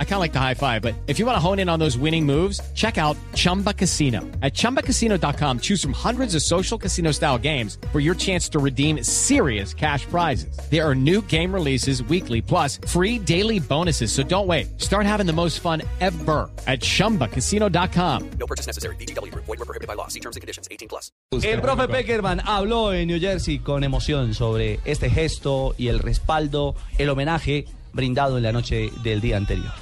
I kind of like the high five, but if you want to hone in on those winning moves, check out Chumba Casino. At ChumbaCasino.com, choose from hundreds of social casino style games for your chance to redeem serious cash prizes. There are new game releases weekly, plus free daily bonuses. So don't wait. Start having the most fun ever at ChumbaCasino.com. No purchase necessary. BGW. Void were prohibited by law. See terms and conditions. 18 plus. El profe Peckerman habló en New Jersey con emoción sobre este gesto y el respaldo, el homenaje brindado en la noche del día anterior.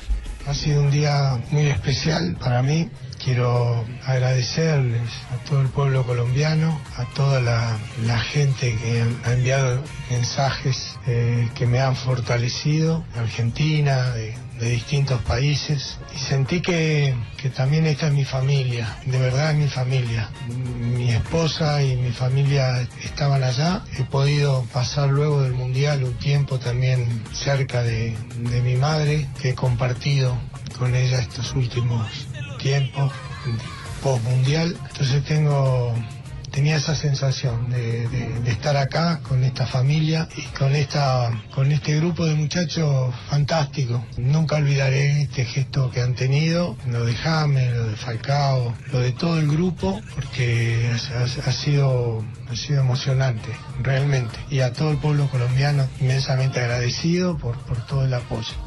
Ha sido un día muy especial para mí. Quiero agradecerles a todo el pueblo colombiano, a toda la, gente que ha enviado mensajes eh, que me han fortalecido, de Argentina, de, de distintos países, y sentí que, que también esta es mi familia, de verdad es mi familia. Mi esposa y mi familia estaban allá, he podido pasar luego del Mundial un tiempo también cerca de, de mi madre, que he compartido con ella estos últimos tiempos post mundial. Entonces tengo tenía esa sensación de, estar acá con esta familia y con esta con este grupo de muchachos fantástico. Nunca olvidaré este gesto que han tenido, lo de James, lo de Falcao, lo de todo el grupo, porque ha, ha, sido ha sido emocionante, realmente. Y a todo el pueblo colombiano inmensamente agradecido por, por todo el apoyo.